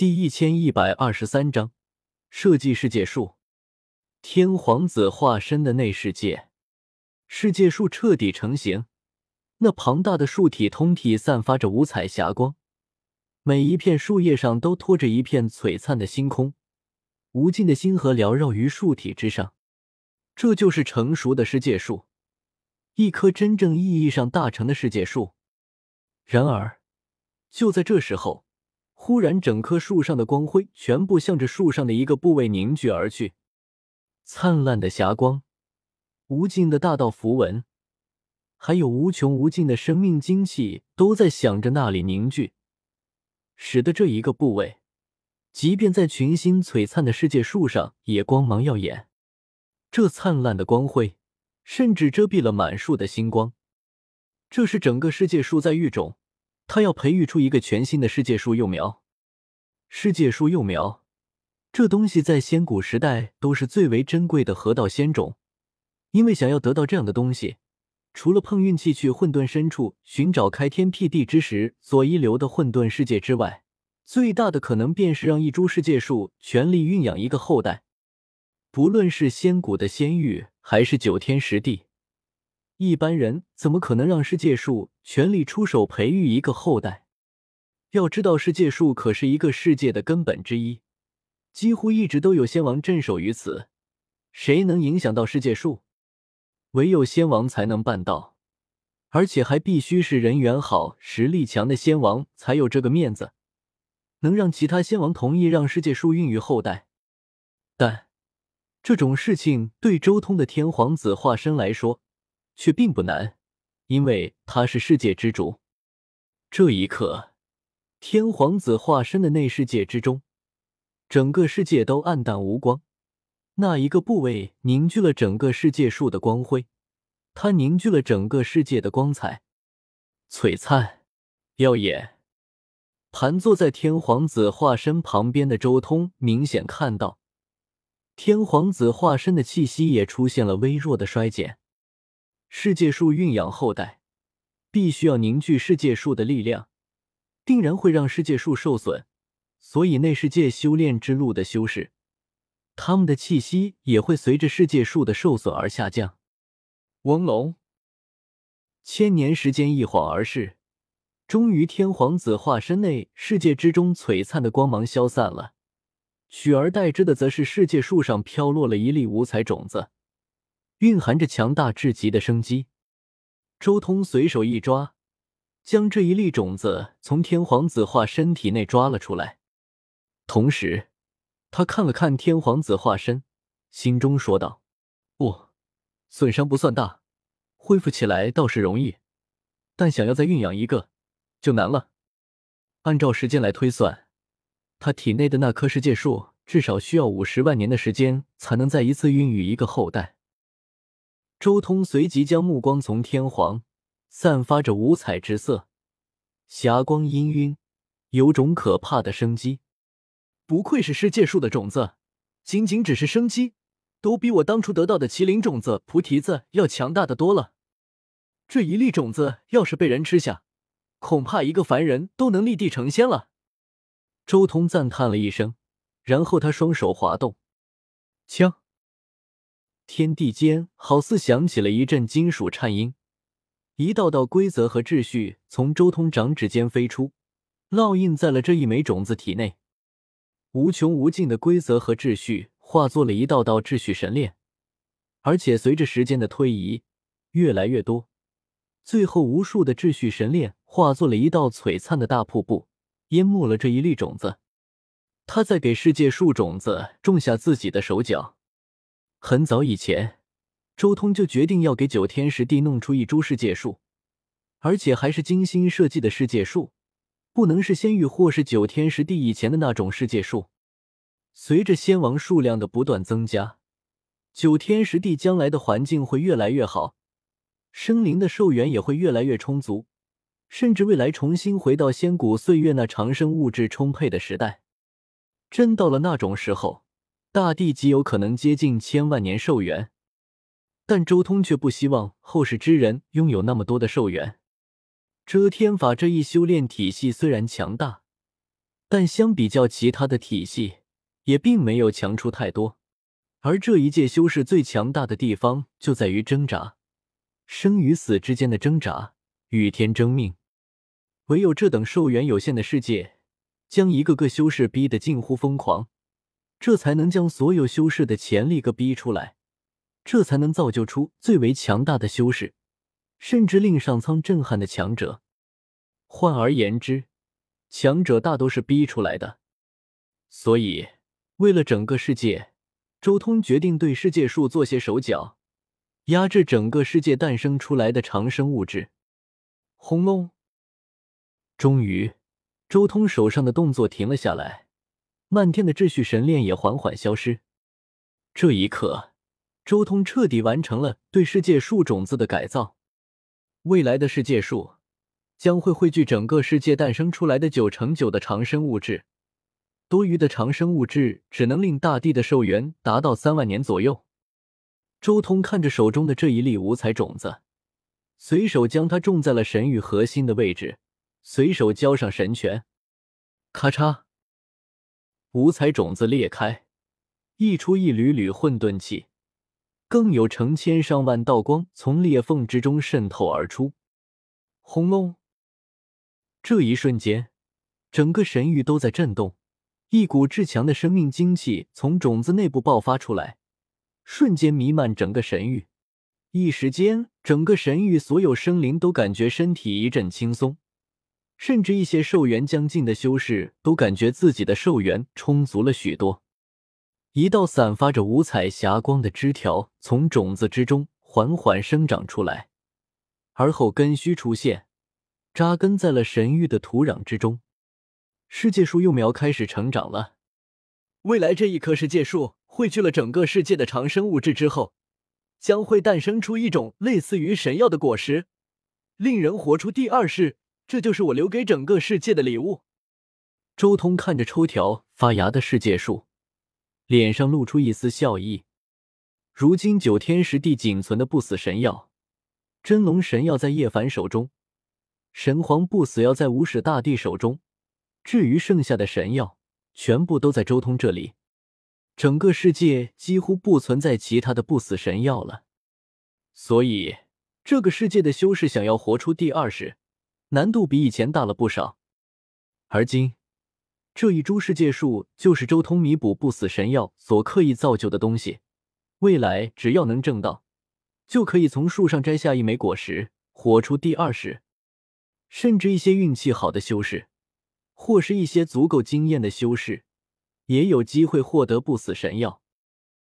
第一千一百二十三章设计世界树。天皇子化身的内世界，世界树彻底成型。那庞大的树体通体散发着五彩霞光，每一片树叶上都托着一片璀璨的星空，无尽的星河缭绕于树体之上。这就是成熟的世界树，一棵真正意义上大成的世界树。然而，就在这时候，忽然整棵树上的光辉全部向着树上的一个部位凝聚而去，灿烂的霞光，无尽的大道符文。还有无穷无尽的生命精气都在想着那里凝聚，使得这一个部位，即便在群星璀璨的世界树上也光芒耀眼。这灿烂的光辉，甚至遮蔽了满树的星光。这是整个世界树在育种，它要培育出一个全新的世界树幼苗。世界树幼苗，这东西在仙古时代都是最为珍贵的河道仙种，因为想要得到这样的东西。除了碰运气去混沌深处寻找开天辟地之时所遗留的混沌世界之外，最大的可能便是让一株世界树全力孕养一个后代。不论是仙古的仙域，还是九天十地，一般人怎么可能让世界树全力出手培育一个后代？要知道，世界树可是一个世界的根本之一，几乎一直都有仙王镇守于此。谁能影响到世界树？唯有仙王才能办到，而且还必须是人缘好、实力强的仙王才有这个面子，能让其他仙王同意让世界树孕育后代。但这种事情对周通的天皇子化身来说却并不难，因为他是世界之主。这一刻，天皇子化身的内世界之中，整个世界都暗淡无光。那一个部位凝聚了整个世界树的光辉，它凝聚了整个世界的光彩，璀璨耀眼。盘坐在天皇子化身旁边的周通明显看到，天皇子化身的气息也出现了微弱的衰减。世界树孕养后代，必须要凝聚世界树的力量，定然会让世界树受损，所以内世界修炼之路的修士。他们的气息也会随着世界树的受损而下降。嗡隆，千年时间一晃而逝，终于天皇子化身内世界之中璀璨的光芒消散了，取而代之的则是世界树上飘落了一粒五彩种子，蕴含着强大至极的生机。周通随手一抓，将这一粒种子从天皇子化身体内抓了出来，同时。他看了看天皇子化身，心中说道：“不，损伤不算大，恢复起来倒是容易，但想要再孕养一个，就难了。按照时间来推算，他体内的那棵世界树至少需要五十万年的时间，才能再一次孕育一个后代。”周通随即将目光从天皇，散发着五彩之色，霞光氤氲，有种可怕的生机。不愧是世界树的种子，仅仅只是生机，都比我当初得到的麒麟种子、菩提子要强大的多了。这一粒种子要是被人吃下，恐怕一个凡人都能立地成仙了。周通赞叹了一声，然后他双手滑动，枪，天地间好似响起了一阵金属颤音，一道道规则和秩序从周通掌指间飞出，烙印在了这一枚种子体内。无穷无尽的规则和秩序化作了一道道秩序神链，而且随着时间的推移，越来越多。最后，无数的秩序神链化作了一道璀璨的大瀑布，淹没了这一粒种子。他在给世界树种子种下自己的手脚。很早以前，周通就决定要给九天十地弄出一株世界树，而且还是精心设计的世界树。不能是仙域或是九天十地以前的那种世界树。随着仙王数量的不断增加，九天十地将来的环境会越来越好，生灵的寿元也会越来越充足，甚至未来重新回到仙古岁月那长生物质充沛的时代。真到了那种时候，大地极有可能接近千万年寿元。但周通却不希望后世之人拥有那么多的寿元。遮天法这一修炼体系虽然强大，但相比较其他的体系，也并没有强出太多。而这一届修士最强大的地方，就在于挣扎，生与死之间的挣扎，与天争命。唯有这等寿元有限的世界，将一个个修士逼得近乎疯狂，这才能将所有修士的潜力个逼出来，这才能造就出最为强大的修士，甚至令上苍震撼的强者。换而言之，强者大都是逼出来的。所以，为了整个世界，周通决定对世界树做些手脚，压制整个世界诞生出来的长生物质。轰隆！终于，周通手上的动作停了下来，漫天的秩序神链也缓缓消失。这一刻，周通彻底完成了对世界树种子的改造。未来的世界树将会汇聚整个世界诞生出来的九成九的长生物质，多余的长生物质只能令大地的寿元达到三万年左右。周通看着手中的这一粒五彩种子，随手将它种在了神域核心的位置。随手交上神权，咔嚓，五彩种子裂开，溢出一缕缕混沌气，更有成千上万道光从裂缝之中渗透而出。轰隆！这一瞬间，整个神域都在震动，一股至强的生命精气从种子内部爆发出来，瞬间弥漫整个神域。一时间，整个神域所有生灵都感觉身体一阵轻松。甚至一些寿元将近的修士都感觉自己的寿元充足了许多。一道散发着五彩霞光的枝条从种子之中缓缓生长出来，而后根须出现，扎根在了神域的土壤之中。世界树幼苗开始成长了。未来这一棵世界树汇聚了整个世界的长生物质之后，将会诞生出一种类似于神药的果实，令人活出第二世。这就是我留给整个世界的礼物。周通看着抽条发芽的世界树，脸上露出一丝笑意。如今九天十地仅存的不死神药，真龙神药在叶凡手中，神皇不死药在无始大帝手中，至于剩下的神药，全部都在周通这里。整个世界几乎不存在其他的不死神药了，所以这个世界的修士想要活出第二世。难度比以前大了不少，而今这一株世界树就是周通弥补不死神药所刻意造就的东西。未来只要能挣到，就可以从树上摘下一枚果实，活出第二世。甚至一些运气好的修士，或是一些足够惊艳的修士，也有机会获得不死神药。